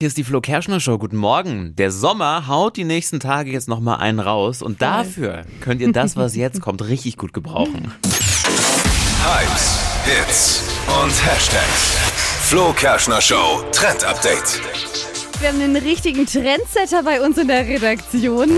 Hier ist die Flo Kerschner Show. Guten Morgen. Der Sommer haut die nächsten Tage jetzt noch mal einen raus und dafür könnt ihr das, was jetzt kommt, richtig gut gebrauchen. Hypes, Hits und Hashtags. Flo Kerschner Show Trend Update. Wir haben einen richtigen Trendsetter bei uns in der Redaktion.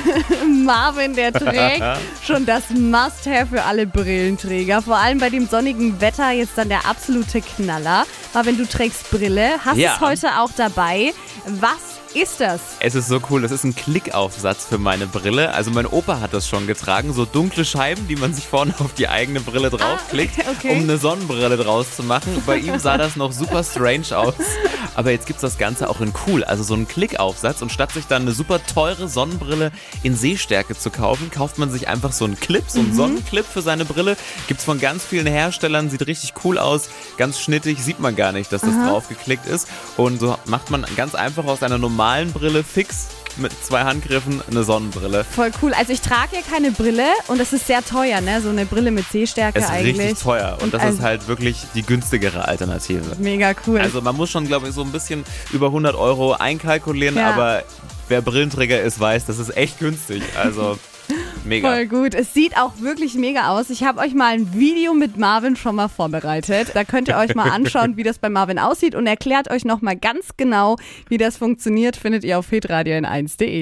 Marvin, der trägt schon das Must-Have für alle Brillenträger. Vor allem bei dem sonnigen Wetter jetzt dann der absolute Knaller. Marvin, du trägst Brille, hast Ja. es heute auch dabei. Was ist das? Es ist so cool, das ist ein Klickaufsatz für meine Brille. Also mein Opa hat das schon getragen, so dunkle Scheiben, die man sich vorne auf die eigene Brille draufklickt, Ah, okay. um eine Sonnenbrille draus zu machen. Bei ihm sah das noch super strange aus. Aber jetzt gibt's das Ganze auch in cool, also so einen Klickaufsatz. Und statt sich dann eine super teure Sonnenbrille in Sehstärke zu kaufen, kauft man sich einfach so einen Clip, so einen Sonnenclip für seine Brille. Gibt's von ganz vielen Herstellern, sieht richtig cool aus, ganz schnittig, sieht man gar nicht, dass das draufgeklickt ist. Und so macht man ganz einfach aus einer normalen Brille fix mit zwei Handgriffen eine Sonnenbrille. Voll cool. Also ich trage ja keine Brille und das ist sehr teuer, ne? So eine Brille mit Sehstärke Es ist eigentlich. richtig teuer und, das also, ist halt wirklich die günstigere Alternative. mega cool. Also man muss schon, glaube ich, so ein bisschen über 100 Euro einkalkulieren, Ja. aber wer Brillenträger ist, weiß, das ist echt günstig. Also mega. Voll gut. Es sieht auch wirklich mega aus. Ich habe euch mal ein Video mit Marvin schon mal vorbereitet. Da könnt ihr euch mal anschauen, wie das bei Marvin aussieht und erklärt euch noch mal ganz genau, wie das funktioniert, findet ihr auf hitradio in 1.de.